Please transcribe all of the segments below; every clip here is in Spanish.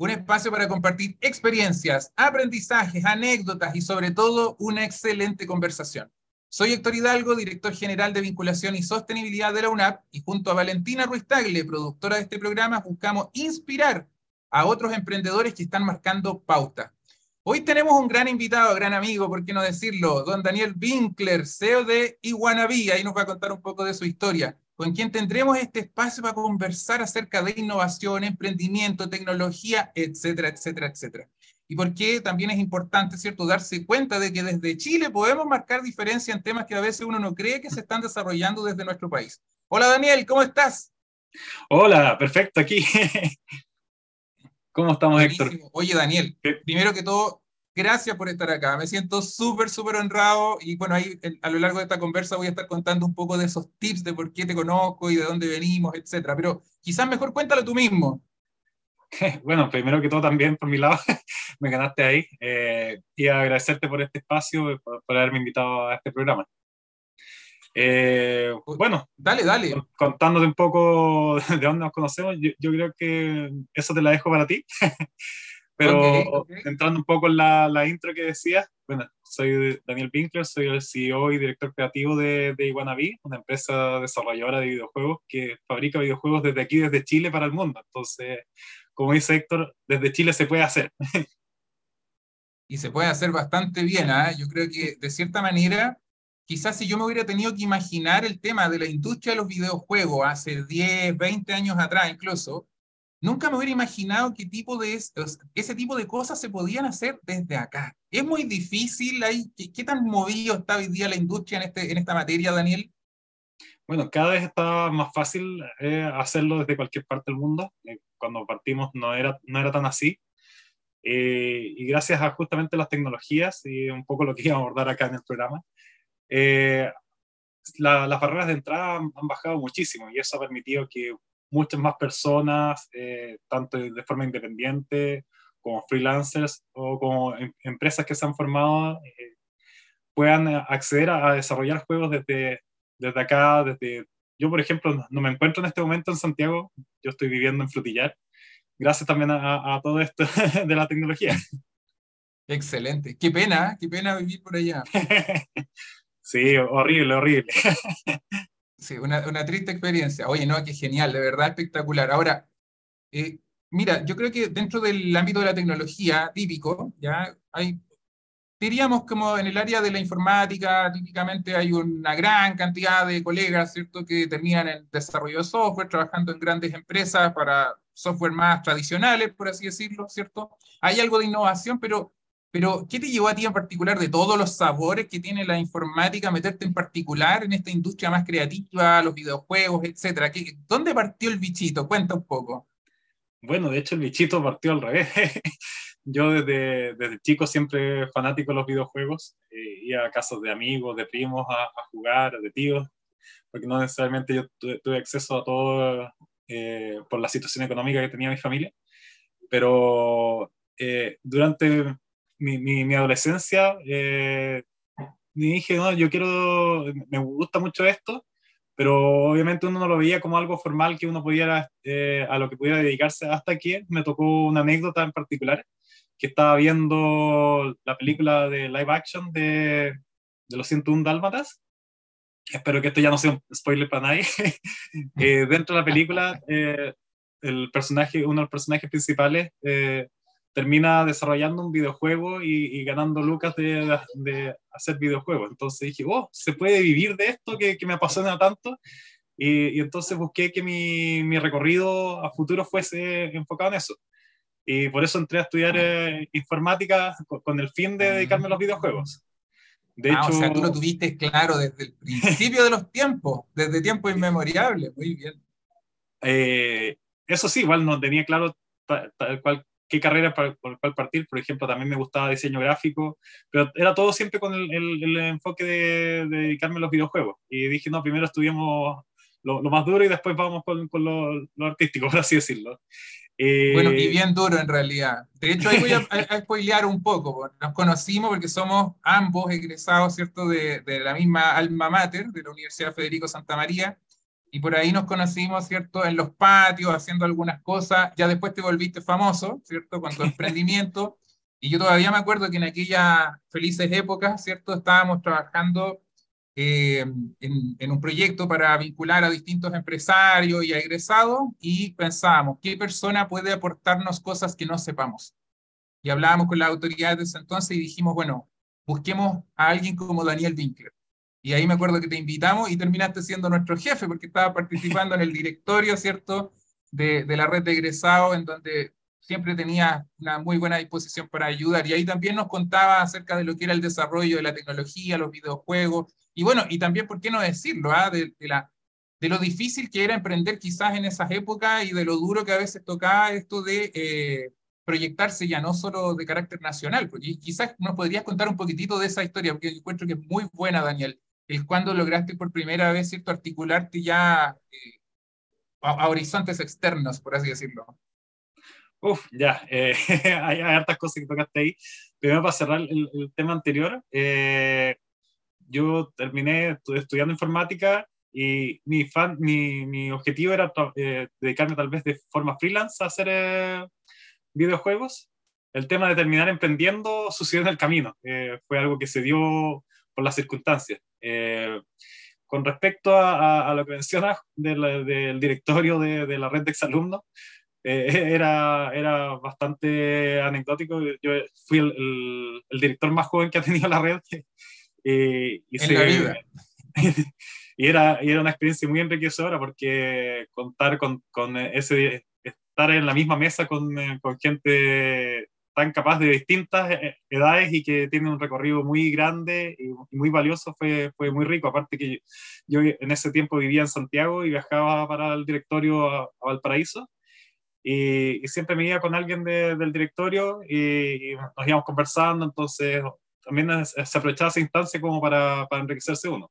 un espacio para compartir experiencias, aprendizajes, anécdotas y sobre todo una excelente conversación. Soy Héctor Hidalgo, director general de vinculación y sostenibilidad de la UNAP y junto a Valentina Ruiz Tagle, productora de este programa, buscamos inspirar a otros emprendedores que están marcando pauta. Hoy tenemos un gran invitado, gran amigo, por qué no decirlo, don Daniel Winkler, CEO de Iguanabí, ahí nos va a contar un poco de su historia con quien tendremos este espacio para conversar acerca de innovación, emprendimiento, tecnología, etcétera, etcétera, etcétera. Y por qué también es importante, ¿cierto?, darse cuenta de que desde Chile podemos marcar diferencia en temas que a veces uno no cree que se están desarrollando desde nuestro país. Hola Daniel, ¿cómo estás? Hola, perfecto, aquí. ¿Cómo estamos, Héctor? Oye, Daniel, primero que todo, Gracias por estar acá. Me siento súper, súper honrado y bueno, ahí a lo largo de esta conversa voy a estar contando un poco de esos tips de por qué te conozco y de dónde venimos, etcétera. Pero quizás mejor cuéntalo tú mismo. Bueno, primero que todo también por mi lado, me ganaste ahí eh, y agradecerte por este espacio, por, por, haberme invitado a este programa. Eh, bueno, dale, dale. Contándote un poco de dónde nos conocemos, yo, yo creo que eso te la dejo para ti. Pero entrando un poco en la, la, intro que decías, bueno, soy Daniel Winkler, soy el CEO y director creativo de, de Iguanabí, una empresa desarrolladora de videojuegos que fabrica videojuegos desde aquí, desde Chile para el mundo. Entonces, como dice Héctor, desde Chile se puede hacer. Y se puede hacer bastante bien, ¿eh? Yo creo que de cierta manera, quizás si yo me hubiera tenido que imaginar el tema de la industria de los videojuegos hace 10, 20 años atrás incluso, Nunca me hubiera imaginado qué tipo de ese tipo de cosas se podían hacer desde acá. Es muy difícil, ahí, ¿qué, tan movido está hoy día la industria en, este, en esta materia, Daniel? Bueno, cada vez está más fácil eh, hacerlo desde cualquier parte del mundo. Eh, cuando partimos no era, no era tan así. Eh, y gracias a justamente las tecnologías y un poco lo que iba a abordar acá en el programa, las barreras de entrada han, han, bajado muchísimo y eso ha permitido que muchas más personas, eh, tanto de forma independiente como freelancers o como em empresas que se han formado, eh, puedan acceder a, a, desarrollar juegos desde, desde acá, desde... Yo, por ejemplo, no me encuentro en este momento en Santiago, yo estoy viviendo en Frutillar, gracias también a, a todo esto de la tecnología. Excelente. Qué pena, qué pena vivir por allá. sí, horrible, horrible. Sí, una, una, triste experiencia. Oye, no, qué genial, de verdad espectacular. Ahora, eh, mira, yo creo que dentro del ámbito de la tecnología típico, ya hay, diríamos como en el área de la informática, típicamente hay una gran cantidad de colegas, ¿cierto?, que terminan en desarrollo de software, trabajando en grandes empresas para software más tradicionales, por así decirlo, ¿cierto? Hay algo de innovación, pero pero, ¿qué te llevó a ti en particular de todos los sabores que tiene la informática, meterte en particular en esta industria más creativa, los videojuegos, etcétera? ¿Dónde partió el bichito? Cuenta un poco. Bueno, de hecho el bichito partió al revés. Yo desde, desde chico siempre fanático de los videojuegos, eh, iba a casas de amigos, de primos a, a, jugar, de tíos, porque no necesariamente yo tuve, tuve acceso a todo eh, por la situación económica que tenía mi familia, pero eh, durante mi, mi, mi adolescencia, eh, dije, no, yo quiero, me gusta mucho esto, pero obviamente uno no lo veía como algo formal que uno pudiera, eh, a lo que pudiera dedicarse hasta que me tocó una anécdota en particular, que estaba viendo la película de live action de, de los 101 Dálmatas. Espero que esto ya no sea un spoiler para nadie. eh, dentro de la película, eh, el personaje, uno de los personajes principales eh, termina desarrollando un videojuego y, y ganando lucas de, de, hacer videojuegos. Entonces dije, oh, se puede vivir de esto que, que me apasiona tanto. Y, y, entonces busqué que mi, mi, recorrido a futuro fuese enfocado en eso. Y por eso entré a estudiar eh, informática con, con, el fin de dedicarme a los videojuegos. De ah, hecho, o sea, tú lo tuviste claro desde el principio de los tiempos, desde tiempos inmemoriales, muy bien. Eh, eso sí, igual no tenía claro tal, tal cual qué carrera por, por cuál partir. Por ejemplo, también me gustaba diseño gráfico, pero era todo siempre con el, el, enfoque de, dedicarme a los videojuegos. Y dije, no, primero estudiamos lo, lo más duro y después vamos con, con lo, lo, artístico, por así decirlo. Eh, bueno, y bien duro en realidad. De hecho, ahí voy a, a, spoilear un poco. Nos conocimos porque somos ambos egresados, ¿cierto?, de, de la misma alma mater, de la Universidad Federico Santa María y por ahí nos conocimos, ¿cierto? En los patios, haciendo algunas cosas. Ya después te volviste famoso, ¿cierto? Con tu emprendimiento. Y yo todavía me acuerdo que en aquellas felices épocas, ¿cierto? Estábamos trabajando eh, en, en, un proyecto para vincular a distintos empresarios y a egresados y pensábamos, ¿qué persona puede aportarnos cosas que no sepamos? Y hablábamos con las autoridades de ese entonces y dijimos, bueno, busquemos a alguien como Daniel Winkler. Y ahí me acuerdo que te invitamos y terminaste siendo nuestro jefe porque estaba participando en el directorio, ¿cierto? De, de la red de egresados, en donde siempre tenía una muy buena disposición para ayudar. Y ahí también nos contaba acerca de lo que era el desarrollo de la tecnología, los videojuegos. Y bueno, y también, ¿por qué no decirlo? Ah? De, de, la, de lo difícil que era emprender quizás en esas épocas y de lo duro que a veces tocaba esto de eh, proyectarse ya no solo de carácter nacional. Porque quizás nos podrías contar un poquitito de esa historia, porque encuentro que es muy buena, Daniel el cuando lograste por primera vez, ¿cierto?, articularte ya eh, a, horizontes externos, por así decirlo. Uf, ya, eh, hay, hartas cosas que tocaste ahí. Primero, para cerrar el, tema anterior, eh, yo terminé estudiando informática y mi, fan, mi, mi objetivo era dedicarme tal vez de forma freelance a hacer videojuegos. El tema de terminar emprendiendo sucedió en el camino. fue algo que se dio por las circunstancias. Eh, con respecto a, a, lo que mencionas del, del directorio de, de, la red de exalumnos, eh, era, era bastante anecdótico. Yo fui el, el, director más joven que ha tenido la red. y, y, se, la y, era, y era una experiencia muy enriquecedora porque contar con, con ese, estar en la misma mesa con, con gente tan capaz de distintas eh, edades y que tiene un recorrido muy grande y muy valioso, fue, fue muy rico. Aparte que yo, en ese tiempo vivía en Santiago y viajaba para el directorio a, Valparaíso. Y, siempre me iba con alguien del directorio y, nos íbamos conversando, entonces también se aprovechaba esa instancia como para, para enriquecerse uno.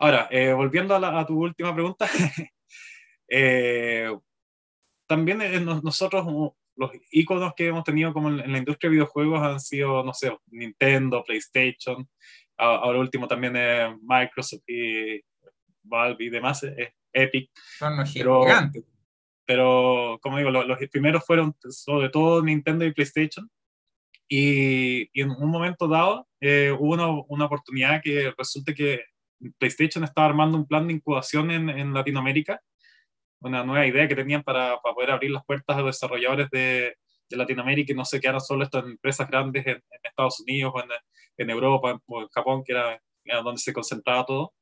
Ahora, eh, volviendo a, a, tu última pregunta, eh, también nosotros los iconos que hemos tenido como en, la industria de videojuegos han sido, no sé, Nintendo, PlayStation, ahora último también es Microsoft y Valve y demás, es Epic. Son los pero, gigantes. Pero, como digo, los, los, primeros fueron sobre todo Nintendo y PlayStation. Y, y en un momento dado eh, hubo una, una, oportunidad que resulta que PlayStation estaba armando un plan de incubación en, en Latinoamérica una nueva idea que tenían para, para poder abrir las puertas a los desarrolladores de, de Latinoamérica y no se quedaran solo estas empresas grandes en, en Estados Unidos o en, en, Europa o en Japón, que era, era donde se concentraba todo.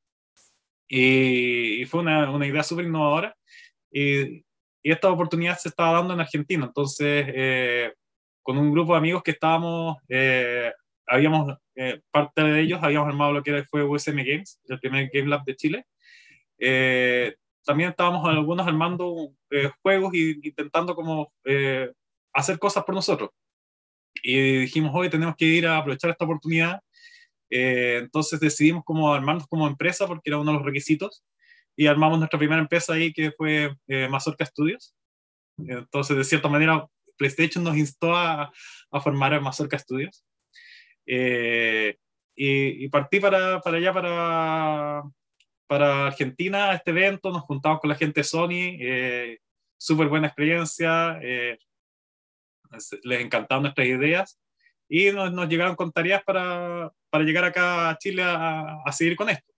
Y, y fue una, una idea súper innovadora. Y, y, esta oportunidad se estaba dando en Argentina. Entonces, eh, con un grupo de amigos que estábamos, eh, habíamos, eh, parte de ellos, habíamos armado lo que fue USM Games, el primer Game Lab de Chile. Eh, también estábamos algunos armando eh, juegos y intentando como eh, hacer cosas por nosotros. Y dijimos, hoy tenemos que ir a aprovechar esta oportunidad. Eh, entonces decidimos como armarnos como empresa porque era uno de los requisitos y armamos nuestra primera empresa ahí que fue Mazorca Studios. Entonces, de cierta manera, PlayStation nos instó a, a formar Mazorca Studios. Y, y, partí para, para allá, para, para Argentina este evento, nos juntamos con la gente de Sony, eh, súper buena experiencia, eh, les encantaron nuestras ideas y nos, nos, llegaron con tareas para, para llegar acá a Chile a, a seguir con esto.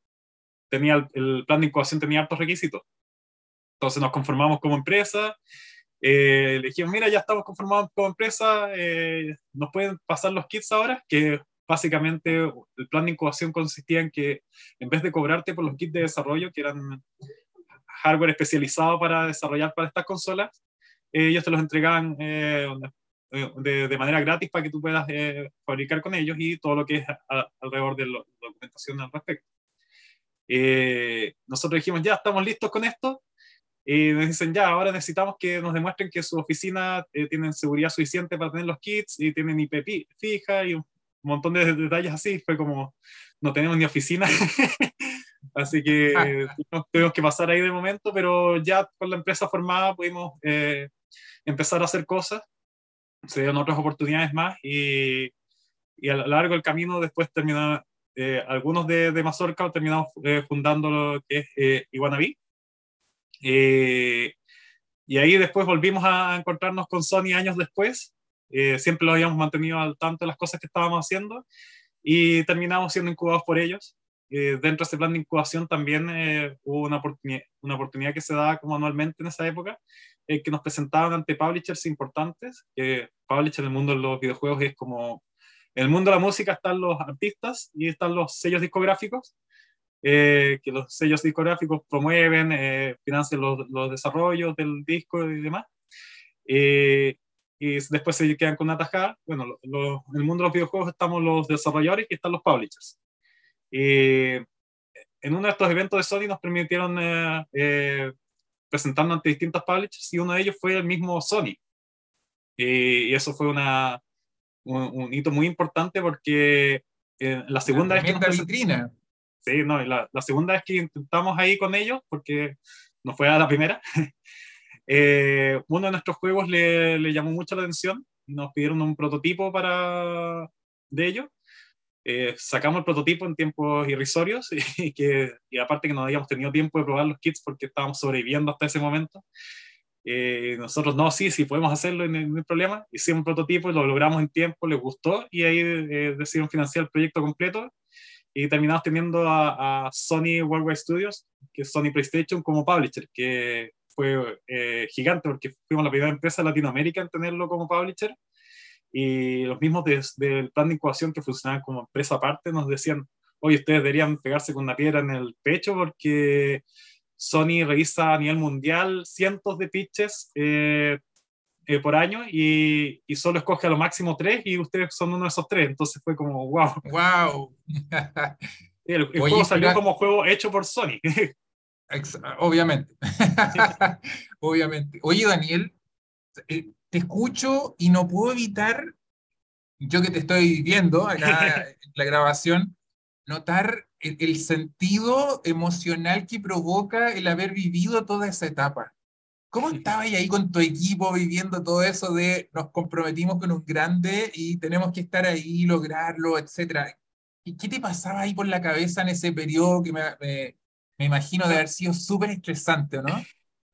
Tenía el, el, plan de incubación tenía altos requisitos. Entonces nos conformamos como empresa, eh, le dijimos, mira, ya estamos conformados como empresa, eh, nos pueden pasar los kits ahora, que básicamente el plan de incubación consistía en que en vez de cobrarte por los kits de desarrollo, que eran hardware especializado para desarrollar para estas consolas, eh, ellos te los entregaban eh, de, de, manera gratis para que tú puedas eh, fabricar con ellos y todo lo que es a, alrededor de la documentación al respecto. nosotros dijimos, ya estamos listos con esto, Y nos dicen, ya, ahora necesitamos que nos demuestren que su oficina eh, tienen seguridad suficiente para tener los kits y tienen IP fija y un montón de detalles así. Fue como, no tenemos ni oficina. así que tuvimos que pasar ahí de momento, pero ya con la empresa formada pudimos eh, empezar a hacer cosas. Se dieron otras oportunidades más y, y a lo largo del camino después terminaron, eh, algunos de, de Mazorca terminamos eh, fundando lo que es eh, Iguanabí. Eh, y ahí después volvimos a encontrarnos con Sony años después. Siempre lo habíamos mantenido al tanto de las cosas que estábamos haciendo y terminamos siendo incubados por ellos. dentro de ese plan de incubación también hubo una oportunidad, una oportunidad que se daba como anualmente en esa época, que nos presentaban ante publishers importantes. que publisher en el mundo de los videojuegos es como en el mundo de la música están los artistas y están los sellos discográficos, eh, que los sellos discográficos promueven, eh, financian los, los, desarrollos del disco y demás. Eh, y después se quedan con una tajada. Bueno, lo, en el mundo de los videojuegos estamos los desarrolladores y están los publishers. en uno de estos eventos de Sony nos permitieron eh, presentarnos ante distintos publishers y uno de ellos fue el mismo Sony. y eso fue una, un, hito muy importante porque eh, la segunda vez que vitrina. Sí, no, la, la, segunda vez que intentamos ahí con ellos, porque no fue a la primera, eh, uno de nuestros juegos le, llamó mucho la atención, nos pidieron un prototipo para de ello, eh, sacamos el prototipo en tiempos irrisorios y, que, y aparte que no habíamos tenido tiempo de probar los kits porque estábamos sobreviviendo hasta ese momento, eh, nosotros no, sí, sí podemos hacerlo, no hay problema. Hicimos un prototipo y lo logramos en tiempo, les gustó y ahí eh, decidieron financiar el proyecto completo. Y terminamos teniendo a, Sony Worldwide Studios, que es Sony PlayStation, como publisher, que fue eh, gigante porque fuimos la primera empresa de Latinoamérica en tenerlo como publisher y los mismos del plan de incubación que funcionaban como empresa aparte nos decían, oye, ustedes deberían pegarse con una piedra en el pecho porque Sony revisa a nivel mundial cientos de pitches eh, eh, por año y, y, solo escoge a lo máximo tres y ustedes son uno de esos tres. Entonces fue como, wow. ¡Wow! el, el juego salió como juego hecho por Sony. Obviamente. Obviamente. Oye, Daniel, eh, te escucho y no puedo evitar, yo que te estoy viendo acá en la grabación, notar el, sentido emocional que provoca el haber vivido toda esa etapa. ¿Cómo estabas ahí con tu equipo viviendo todo eso de nos comprometimos con un grande y tenemos que estar ahí, lograrlo, etcétera? ¿Y qué te pasaba ahí por la cabeza en ese periodo que me, me, imagino de haber sido súper estresante, ¿no?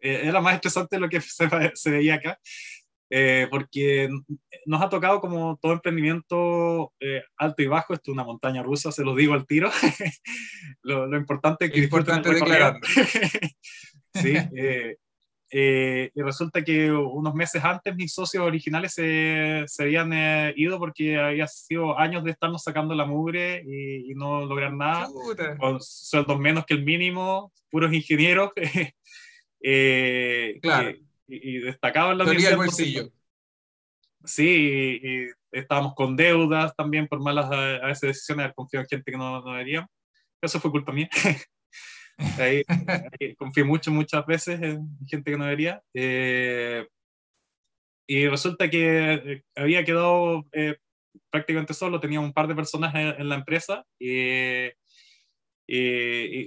Eh, era más estresante de lo que se, se veía acá. Eh, porque nos ha tocado como todo emprendimiento eh, alto y bajo, esto es una montaña rusa, se lo digo al tiro. lo, lo, importante es que... Importante declarar. sí, eh, y resulta que unos meses antes mis socios originales se, se habían ido porque había sido años de estarnos sacando la mugre y, y no lograr nada, Chuta. con sueldos menos que el mínimo, puros ingenieros. claro y, y destacado en la universidad. bolsillo. Sí, y, estábamos con deudas también por malas a, a veces decisiones, haber confiado en gente que no, no deberíamos. Eso fue culpa mía. ahí, ahí, mucho, muchas veces en gente que no debería. Eh, y resulta que eh, había quedado eh, prácticamente solo, tenía un par de personas en, en la empresa. Y,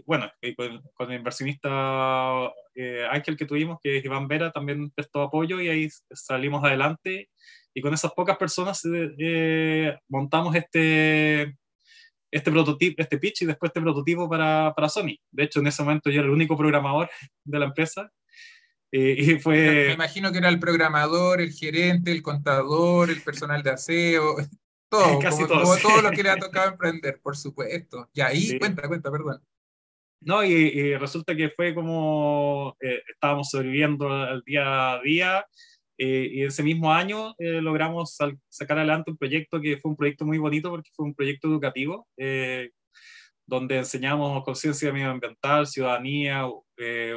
bueno, con, con, el inversionista eh, Ángel que tuvimos, que es Iván Vera, también prestó apoyo y ahí salimos adelante. Y con esas pocas personas eh, montamos este, este prototipo, este pitch y después este prototipo para, para, Sony. De hecho, en ese momento yo era el único programador de la empresa. y fue... Me imagino que era el programador, el gerente, el contador, el personal de aseo, todo, Casi como, como todo lo que le ha tocado emprender, por supuesto. Y ahí, sí. cuenta, cuenta, perdón. No, y, y resulta que fue como eh, estábamos sobreviviendo al día a día eh, y ese mismo año eh, logramos sacar adelante un proyecto que fue un proyecto muy bonito porque fue un proyecto educativo eh, donde enseñamos conciencia medioambiental, ciudadanía,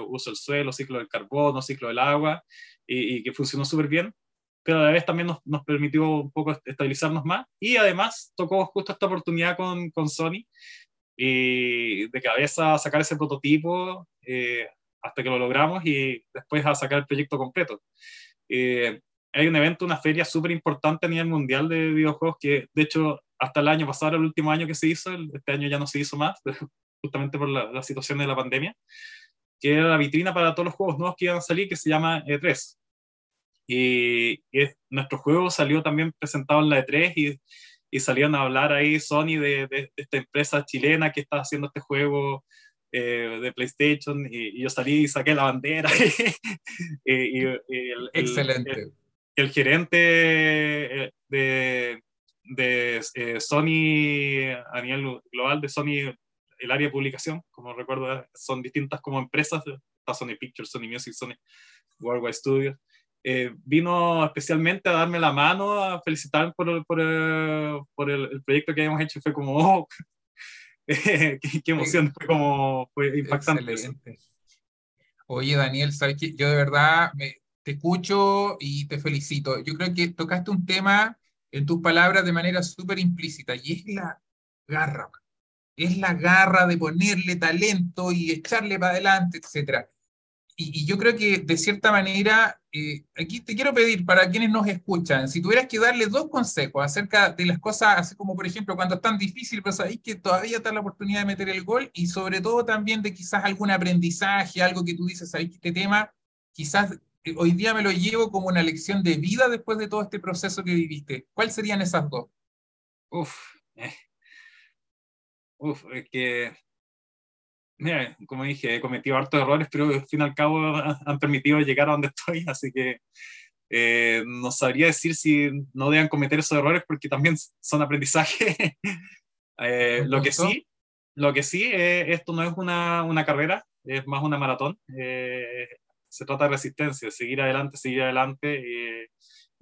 uso del suelo, ciclo del carbono, ciclo del agua y, y que funcionó súper bien pero a la vez también nos, nos, permitió un poco estabilizarnos más y además tocó justo esta oportunidad con, con Sony y de cabeza sacar ese prototipo, eh, hasta que lo logramos y después a sacar el proyecto completo. Eh, hay un evento, una feria súper importante a nivel mundial de videojuegos que, de hecho, hasta el año pasado, el último año que se hizo, este año ya no se hizo más, justamente por la, situación de la pandemia, que era la vitrina para todos los juegos nuevos que iban a salir, que se llama E3. Y, nuestro juego salió también presentado en la E3 y, y salieron a hablar ahí Sony de, de, esta empresa chilena que está haciendo este juego eh, de PlayStation y, yo salí y saqué la bandera. y, el, Excelente. El, gerente eh, de, de eh, Sony a nivel global, de Sony, el área de publicación, como recuerdo, son distintas como empresas, está Sony Pictures, Sony Music, Sony Worldwide Studios. vino especialmente a darme la mano, a felicitarme por, por, por el, proyecto que habíamos hecho. Fue como, oh, qué, emoción, fue como fue impactante. Oye, Daniel, sabes que yo de verdad me, te escucho y te felicito. Yo creo que tocaste un tema en tus palabras de manera súper implícita y es la garra. Es la garra de ponerle talento y echarle para adelante, etcétera y, yo creo que de cierta manera, eh, aquí te quiero pedir para quienes nos escuchan, si tuvieras que darle dos consejos acerca de las cosas, así como por ejemplo cuando es tan difícil, pero sabéis que todavía está la oportunidad de meter el gol y sobre todo también de quizás algún aprendizaje, algo que tú dices, sabéis que este tema quizás eh, hoy día me lo llevo como una lección de vida después de todo este proceso que viviste. ¿Cuáles serían esas dos? Uf, eh. uf, es que mira, como dije, he cometido hartos errores, pero al fin y al cabo han permitido llegar a donde estoy, así que eh, no sabría decir si no deben cometer esos errores porque también son aprendizaje. eh, lo que sí, lo que sí, eh, esto no es una, una, carrera, es más una maratón. Eh, se trata de resistencia, seguir adelante, seguir adelante,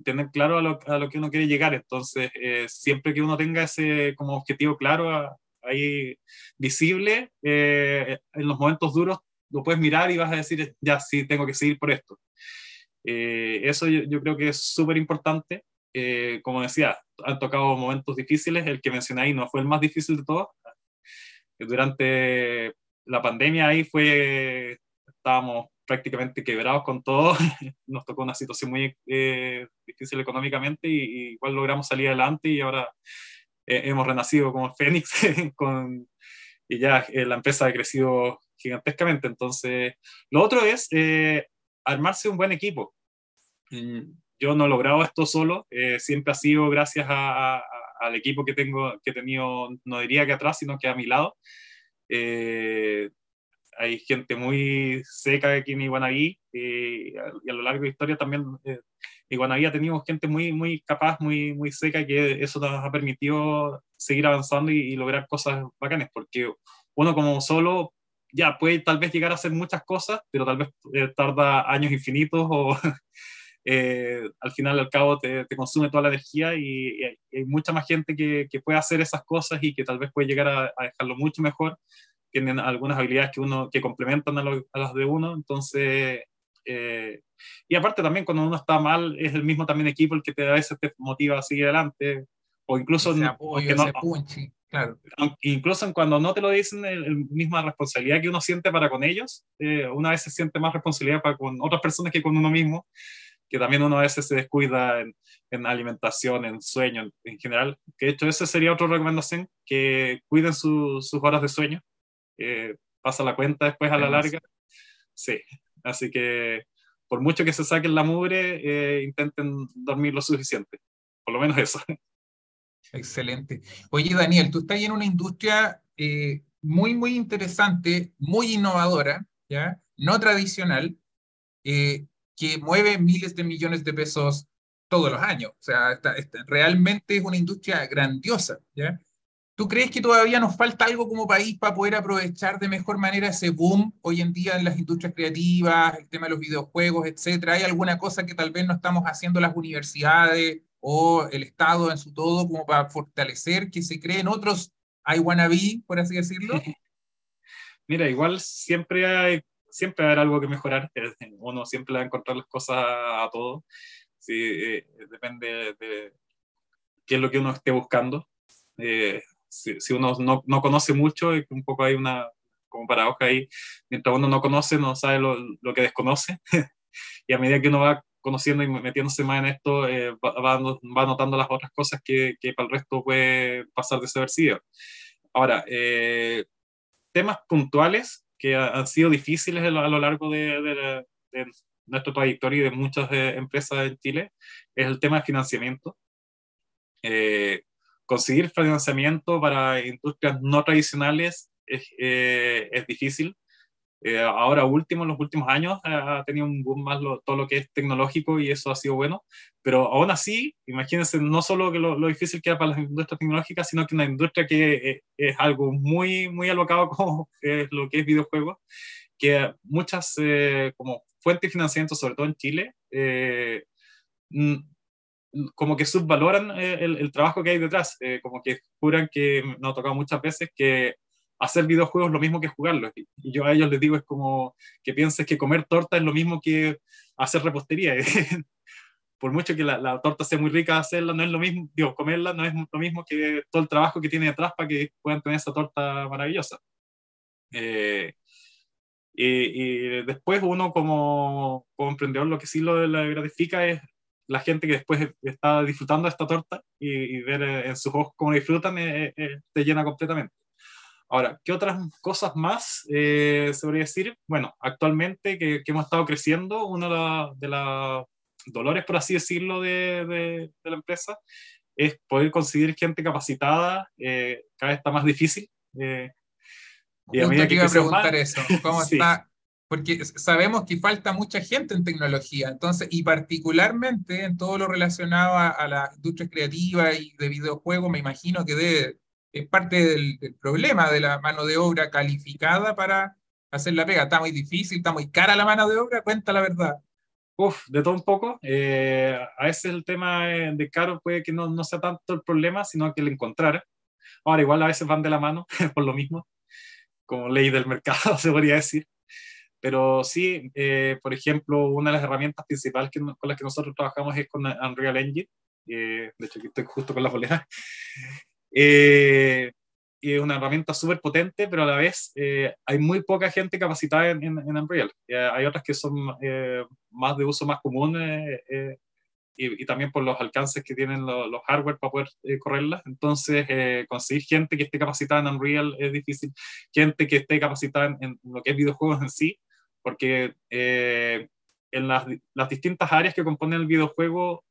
tener claro a lo, a lo, que uno quiere llegar. Entonces, siempre que uno tenga ese como objetivo claro, a, ahí visible, eh, en los momentos duros lo puedes mirar y vas a decir, ya, sí, tengo que seguir por esto. Eh, eso yo, creo que es súper importante. Eh, como decía, han tocado momentos difíciles, el que mencioné ahí no fue el más difícil de todos. Durante la pandemia ahí fue, estábamos prácticamente quebrados con todo, nos tocó una situación muy difícil económicamente y, y, igual logramos salir adelante y ahora eh, hemos renacido como Fénix con, y ya eh, la empresa ha crecido gigantescamente. Entonces, lo otro es eh, armarse un buen equipo. Mm, yo no he logrado esto solo, siempre ha sido gracias al equipo que tengo, que he tenido, no diría que atrás, sino que a mi lado. Hay gente muy seca aquí en Iguanaví y a, y a lo largo de la historia también y cuando había tenido gente muy, muy capaz, muy, muy seca, que eso nos ha permitido seguir avanzando y, lograr cosas bacanas, porque uno como solo ya puede tal vez llegar a hacer muchas cosas, pero tal vez eh, tarda años infinitos o eh, al final al cabo te, te, consume toda la energía y, hay mucha más gente que, que, puede hacer esas cosas y que tal vez puede llegar a, a dejarlo mucho mejor, tienen algunas habilidades que, uno, que complementan a, a las de uno, entonces eh, y aparte también cuando uno está mal, es el mismo también equipo el que te, a veces te motiva a seguir adelante. O incluso, apoyo, no, claro. incluso cuando no te lo dicen, la misma responsabilidad que uno siente para con ellos, eh, una vez se siente más responsabilidad para con otras personas que con uno mismo, que también uno a veces se descuida en, en alimentación, en sueño, en, general. Que de hecho, esa sería otra recomendación, que cuiden sus horas de sueño. Pasa la cuenta después a la larga. Sí, Así que por mucho que se saquen la mugre, eh, intenten dormir lo suficiente. Por lo menos eso. Excelente. Oye, Daniel, tú estás en una industria eh, muy, muy interesante, muy innovadora, ¿ya? no tradicional, eh, que mueve miles de millones de pesos todos los años. O sea, realmente es una industria grandiosa. ¿ya? ¿Tú crees que todavía nos falta algo como país para poder aprovechar de mejor manera ese boom hoy en día en las industrias creativas, el tema de los videojuegos, etcétera? ¿Hay alguna cosa que tal vez no estamos haciendo las universidades o el Estado en su todo como para fortalecer que se creen otros I wanna be, por así decirlo? Mira, igual siempre hay, siempre hay algo que mejorar. Uno siempre va a encontrar las cosas a, todo. Sí, eh, depende de qué es lo que uno esté buscando. Eh, si, uno no, no, conoce mucho, un poco hay una, como paradoja ahí, mientras uno no conoce, no sabe lo, lo que desconoce, y a medida que uno va conociendo y metiéndose más en esto, eh, va, va, notando las otras cosas que, que, para el resto puede pasar desapercibido. Ahora, eh, temas puntuales que han sido difíciles a lo, largo de, de, nuestra trayectoria y de muchas eh, empresas en Chile es el tema de financiamiento. Eh, conseguir financiamiento para industrias no tradicionales es, eh, es difícil. Eh, ahora último, en los últimos años, ha tenido un boom más todo lo que es tecnológico y eso ha sido bueno, pero aún así, imagínense no solo que lo, difícil que era para las industrias tecnológicas, sino que una industria que es, algo muy, muy alocado como es lo que es videojuegos, que muchas como fuentes de financiamiento, sobre todo en Chile, como que subvaloran eh, el, trabajo que hay detrás, eh, como que juran que, nos ha tocado muchas veces, que hacer videojuegos es lo mismo que jugarlos. Y yo a ellos les digo es como que pienses que comer torta es lo mismo que hacer repostería. Por mucho que la, torta sea muy rica hacerla, no es lo mismo, digo, comerla no es lo mismo que todo el trabajo que tiene detrás para que puedan tener esa torta maravillosa. Eh, y, después uno como, como, emprendedor lo que sí lo gratifica es la gente que después está disfrutando de esta torta y, ver eh, en sus ojos cómo disfrutan, eh, eh, te llena completamente. Ahora, ¿qué otras cosas más se podría decir? Bueno, actualmente que, hemos estado creciendo, uno de los dolores, por así decirlo, de, de, la empresa es poder conseguir gente capacitada, cada vez está más difícil. y a medida que iba a preguntar eso, ¿cómo está porque sabemos que falta mucha gente en tecnología, entonces, y particularmente en todo lo relacionado a, la industria creativa y de videojuegos, me imagino que es parte del, problema de la mano de obra calificada para hacer la pega. Está muy difícil, está muy cara la mano de obra, cuenta la verdad. Uf, de todo un poco. Eh, a veces el tema de caro puede que no, no sea tanto el problema, sino que el encontrar. Ahora, igual a veces van de la mano, por lo mismo, como ley del mercado, se podría decir. Pero sí, eh, por ejemplo, una de las herramientas principales que, con las que nosotros trabajamos es con Unreal Engine. Eh, de hecho, aquí estoy justo con la polera. Eh, es una herramienta súper potente, pero a la vez hay muy poca gente capacitada en, en, Unreal. hay otras que son más de uso más común y, y, también por los alcances que tienen los hardware para poder correrlas. Entonces, conseguir gente que esté capacitada en Unreal es difícil. Gente que esté capacitada en, en, lo que es videojuegos en sí porque eh, en las, las, distintas áreas que componen el videojuego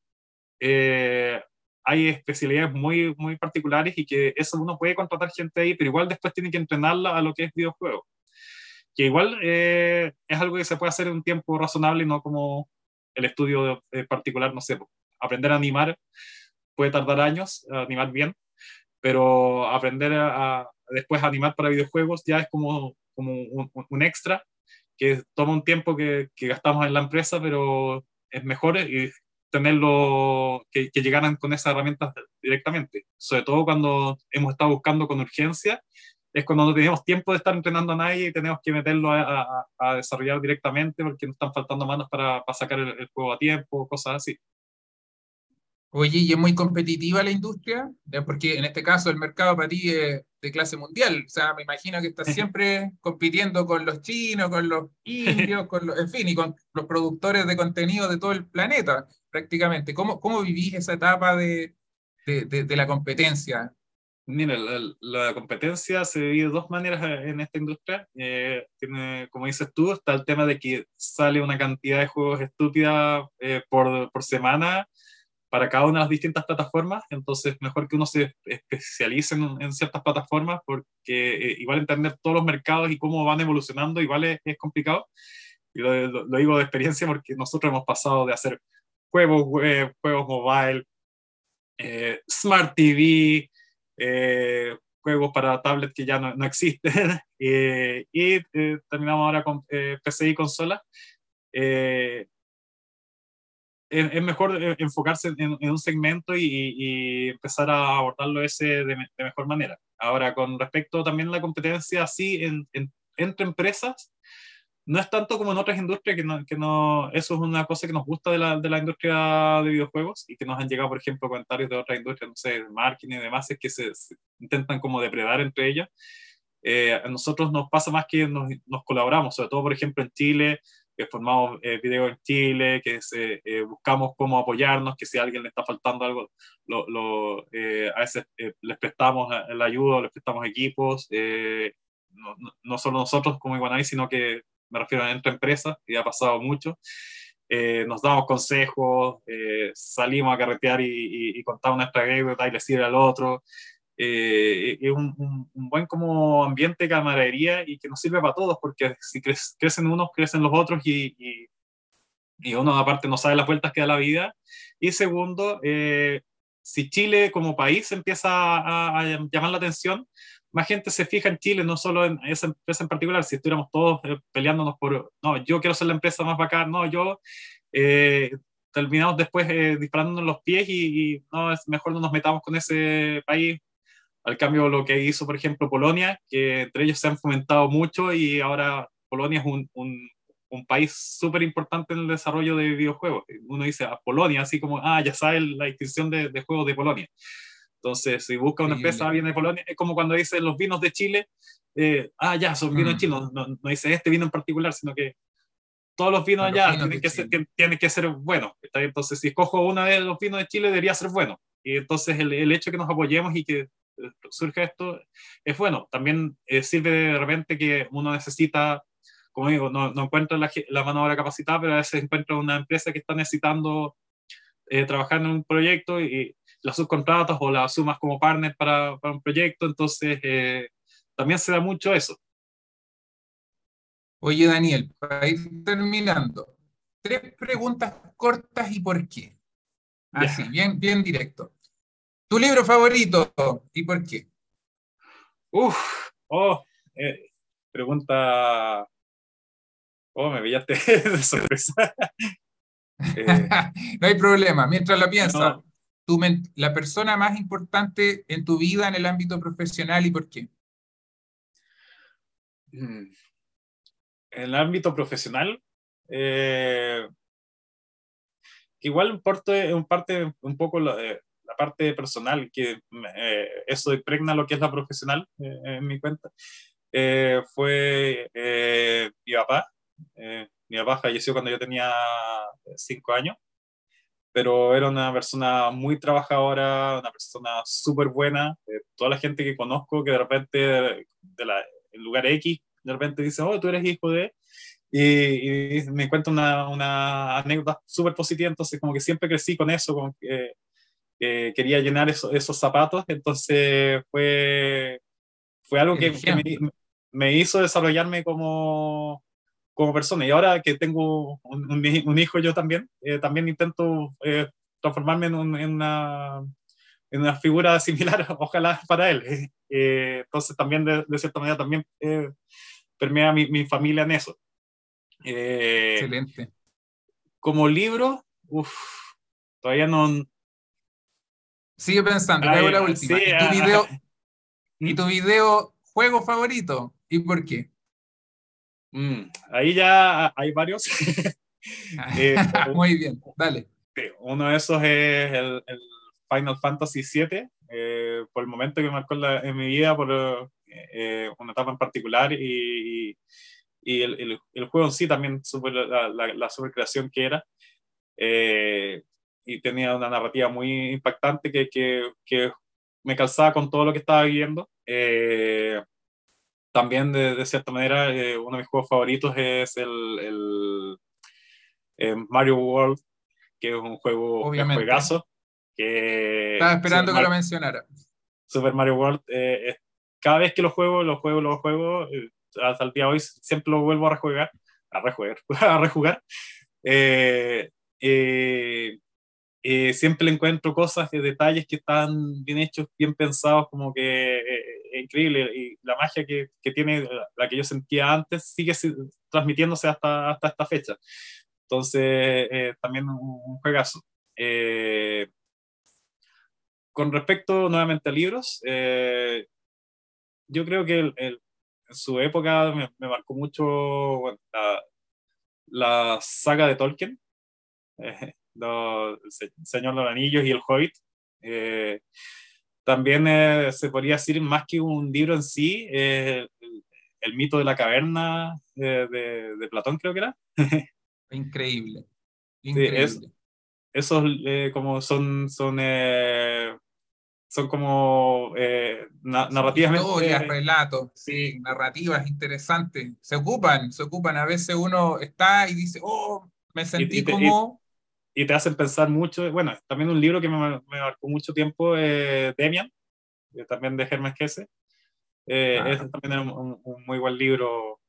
eh, hay especialidades muy, muy particulares y que eso uno puede contratar gente ahí, pero igual después tiene que entrenarla a lo que es videojuego. Que igual eh, es algo que se puede hacer en un tiempo razonable no como el estudio particular, no sé, aprender a animar puede tardar años, animar bien, pero aprender a, después a animar para videojuegos ya es como, como un, un extra que toma un tiempo que, que, gastamos en la empresa, pero es mejor y tenerlo, que, que, llegaran con esas herramientas directamente. Sobre todo cuando hemos estado buscando con urgencia, es cuando no tenemos tiempo de estar entrenando a nadie y tenemos que meterlo a, a, desarrollar directamente porque nos están faltando manos para, para sacar el, el, juego a tiempo, cosas así. Oye, ¿y es muy competitiva la industria? Porque en este caso el mercado para ti es de clase mundial. O sea, me imagino que estás siempre compitiendo con los chinos, con los indios, con los, en fin, y con los productores de contenido de todo el planeta, prácticamente. ¿Cómo, cómo vivís esa etapa de, de, de, la competencia? Mira, la, competencia se vive de dos maneras en esta industria. Eh, tiene, como dices tú, está el tema de que sale una cantidad de juegos estúpida eh, por, por semana para cada una de las distintas plataformas, entonces mejor que uno se especialice en, ciertas plataformas porque eh, igual entender todos los mercados y cómo van evolucionando igual es, complicado. Y lo, digo de experiencia porque nosotros hemos pasado de hacer juegos web, juegos mobile, eh, smart TV, eh, juegos para tablet que ya no, no existen, y terminamos ahora con PC y consola es, mejor eh, enfocarse en, un segmento y, empezar a abordarlo ese de, mejor manera. Ahora, con respecto también a la competencia, sí, en, entre empresas, no es tanto como en otras industrias, que no, que no, eso es una cosa que nos gusta de la, de la, industria de videojuegos y que nos han llegado, por ejemplo, comentarios de otras industrias, no sé, de marketing y demás, es que se, intentan como depredar entre ellas. a nosotros nos pasa más que nos, nos, colaboramos, sobre todo, por ejemplo, en Chile, que formamos videos en Chile, que buscamos cómo apoyarnos, que si a alguien le está faltando algo, lo, lo, a veces les prestamos la ayuda, les prestamos equipos, no, no, solo nosotros como Iguanaí, sino que me refiero a entre empresas, y ha pasado mucho. Eh, nos damos consejos, eh, salimos a carretear y, y, contamos nuestra anécdota y le sirve al otro. Eh, es un, un, buen como ambiente de camaradería y que nos sirve para todos, porque si crecen unos, crecen los otros y, y, y, uno aparte no sabe las vueltas que da la vida. Y segundo, si Chile como país empieza a, a, llamar la atención, más gente se fija en Chile, no solo en esa empresa en particular, si estuviéramos todos eh, peleándonos por, no, yo quiero ser la empresa más bacán, no, yo, eh, terminamos después eh, disparándonos los pies y, no, es mejor no nos metamos con ese país. Al cambio, lo que hizo, por ejemplo, Polonia, que entre ellos se han fomentado mucho y ahora Polonia es un, un, un país súper importante en el desarrollo de videojuegos. Uno dice a Polonia, así como, ah, ya sabe la distinción de, de juegos de Polonia. Entonces, si busca una empresa, viene de Polonia, es como cuando dicen los vinos de Chile, eh, ah, ya, son vinos mm. chinos, no, no, dice este vino en particular, sino que todos los vinos allá tienen, que ser, tienen que ser buenos. Entonces, si escojo una de los vinos de Chile, debería ser bueno. Y entonces, el, el hecho de que nos apoyemos y que eh, surja esto es bueno. También eh, sirve de repente que uno necesita, como digo, no, no encuentra la, la mano obra capacitada, pero a veces encuentra una empresa que está necesitando trabajar en un proyecto y las subcontratas o las sumas como partner para, para un proyecto, entonces eh, también se da mucho eso. Oye, Daniel, para ir terminando, tres preguntas cortas y por qué. Así, bien, bien directo. ¿Tu libro favorito y por qué? Uf, oh, eh, pregunta. Oh, me pillaste de sorpresa. eh, no hay problema, mientras la piensas la persona más importante en tu vida en el ámbito profesional y por qué? Mm. En el ámbito profesional, eh, igual parte, un, parte, un poco la, eh, la parte personal, que eh, eso impregna lo que es la profesional eh, en mi cuenta, fue mi papá. mi papá falleció cuando yo tenía cinco años pero era una persona muy trabajadora, una persona súper buena. Eh, toda la gente que conozco que de repente, de la, en lugar X, de repente dice, oh, tú eres hijo de... Y, y me cuenta una, una anécdota súper positiva, entonces como que siempre crecí con eso, quería llenar eso, esos zapatos, entonces fue, fue algo que, que me, me hizo desarrollarme como, como persona. Y ahora que tengo un, un, hijo yo también, eh, también intento eh, transformarme en, un, en, una, en, una, figura similar, ojalá para él. Eh, entonces también, de, de, cierta manera, también permea mi, mi, familia en eso. Excelente. Como libro, uff, todavía no... Sigue pensando, Ay, la última. Sí, ¿Y, tu video, ¿Y tu video juego favorito? ¿Y por qué? Mm, ahí ya hay varios. eh, Muy bien, dale. Uno de esos es el, el Final Fantasy VII, eh, por el momento que marcó la, en mi vida, por eh, una etapa en particular y, y el, el, el, juego en sí también, super, la, la, la supercreación que era. Eh, y tenía una narrativa muy impactante que, que, que, me calzaba con todo lo que estaba viviendo. Eh, también de, de cierta manera eh, uno de mis juegos favoritos es el, el eh, Mario World, que es un juego, un juegazo. Que, Estaba esperando que lo mencionara. Super Mario World, eh, cada vez que lo juego, lo juego, lo juego, eh, hasta el día de hoy siempre lo vuelvo a rejugar, a rejugar, a rejugar. Eh, eh, siempre le encuentro cosas, detalles que están bien hechos, bien pensados, como que eh, es increíble. Y la magia que, que, tiene, la que yo sentía antes, sigue transmitiéndose hasta, hasta esta fecha. Entonces, eh, también un, un juegazo. Eh, con respecto nuevamente a libros, eh, yo creo que el, el, en su época me, me marcó mucho bueno, la, la, saga de Tolkien. Los, el Señor de los Anillos y el Hobbit. Eh, también eh, se podría decir más que un libro en sí, el, mito de la caverna de, de, Platón creo que era. Increíble. Increíble. esos como son, son son como eh, narrativamente... Historias, relatos, sí, narrativas interesantes. Se ocupan, se ocupan. A veces uno está y dice, oh, me sentí como... Y, te hacen pensar mucho. Bueno, también un libro que me, marcó mucho tiempo, eh, Demian, también de Hermes Kesse. Eh, Ese también es un, un, muy buen libro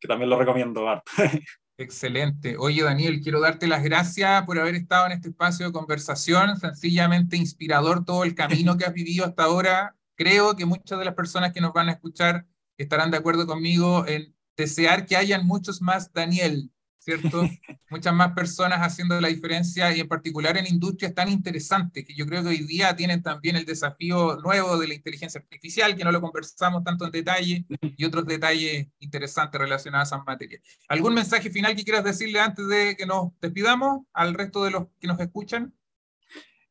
que también lo recomiendo. Excelente. Oye, Daniel, quiero darte las gracias por haber estado en este espacio de conversación. Sencillamente inspirador todo el camino que has vivido hasta ahora. Creo que muchas de las personas que nos van a escuchar estarán de acuerdo conmigo en desear que hayan muchos más Daniel ¿cierto? Muchas más personas haciendo la diferencia y en particular en industrias tan interesantes que yo creo que hoy día tienen también el desafío nuevo de la inteligencia artificial, que no lo conversamos tanto en detalle, y otros detalles interesantes relacionados a esas materias. ¿Algún mensaje final que quieras decirle antes de que nos despidamos al resto de los que nos escuchan?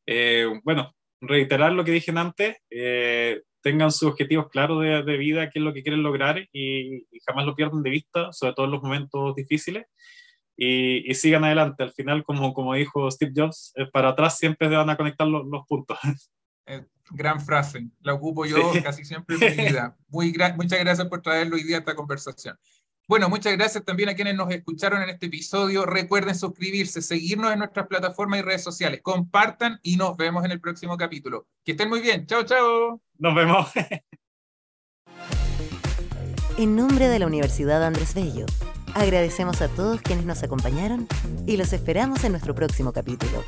Eh, bueno, reiterar lo que dije antes. Eh, tengan sus objetivos claros de, de, vida, qué es lo que quieren lograr y, y, jamás lo pierdan de vista, sobre todo en los momentos difíciles y, sigan adelante. Al final, como, como dijo Steve Jobs, eh, para atrás siempre se van a conectar los, los puntos. Eh, gran frase, la ocupo yo casi siempre en mi vida. Muy muchas gracias por traerlo hoy día a esta conversación. Bueno, muchas gracias también a quienes nos escucharon en este episodio. Recuerden suscribirse, seguirnos en nuestras plataformas y redes sociales. Compartan y nos vemos en el próximo capítulo. Que estén muy bien. Chao, chao. Nos vemos. En nombre de la Universidad Andrés Bello Agradecemos a todos quienes nos acompañaron y los esperamos en nuestro próximo capítulo.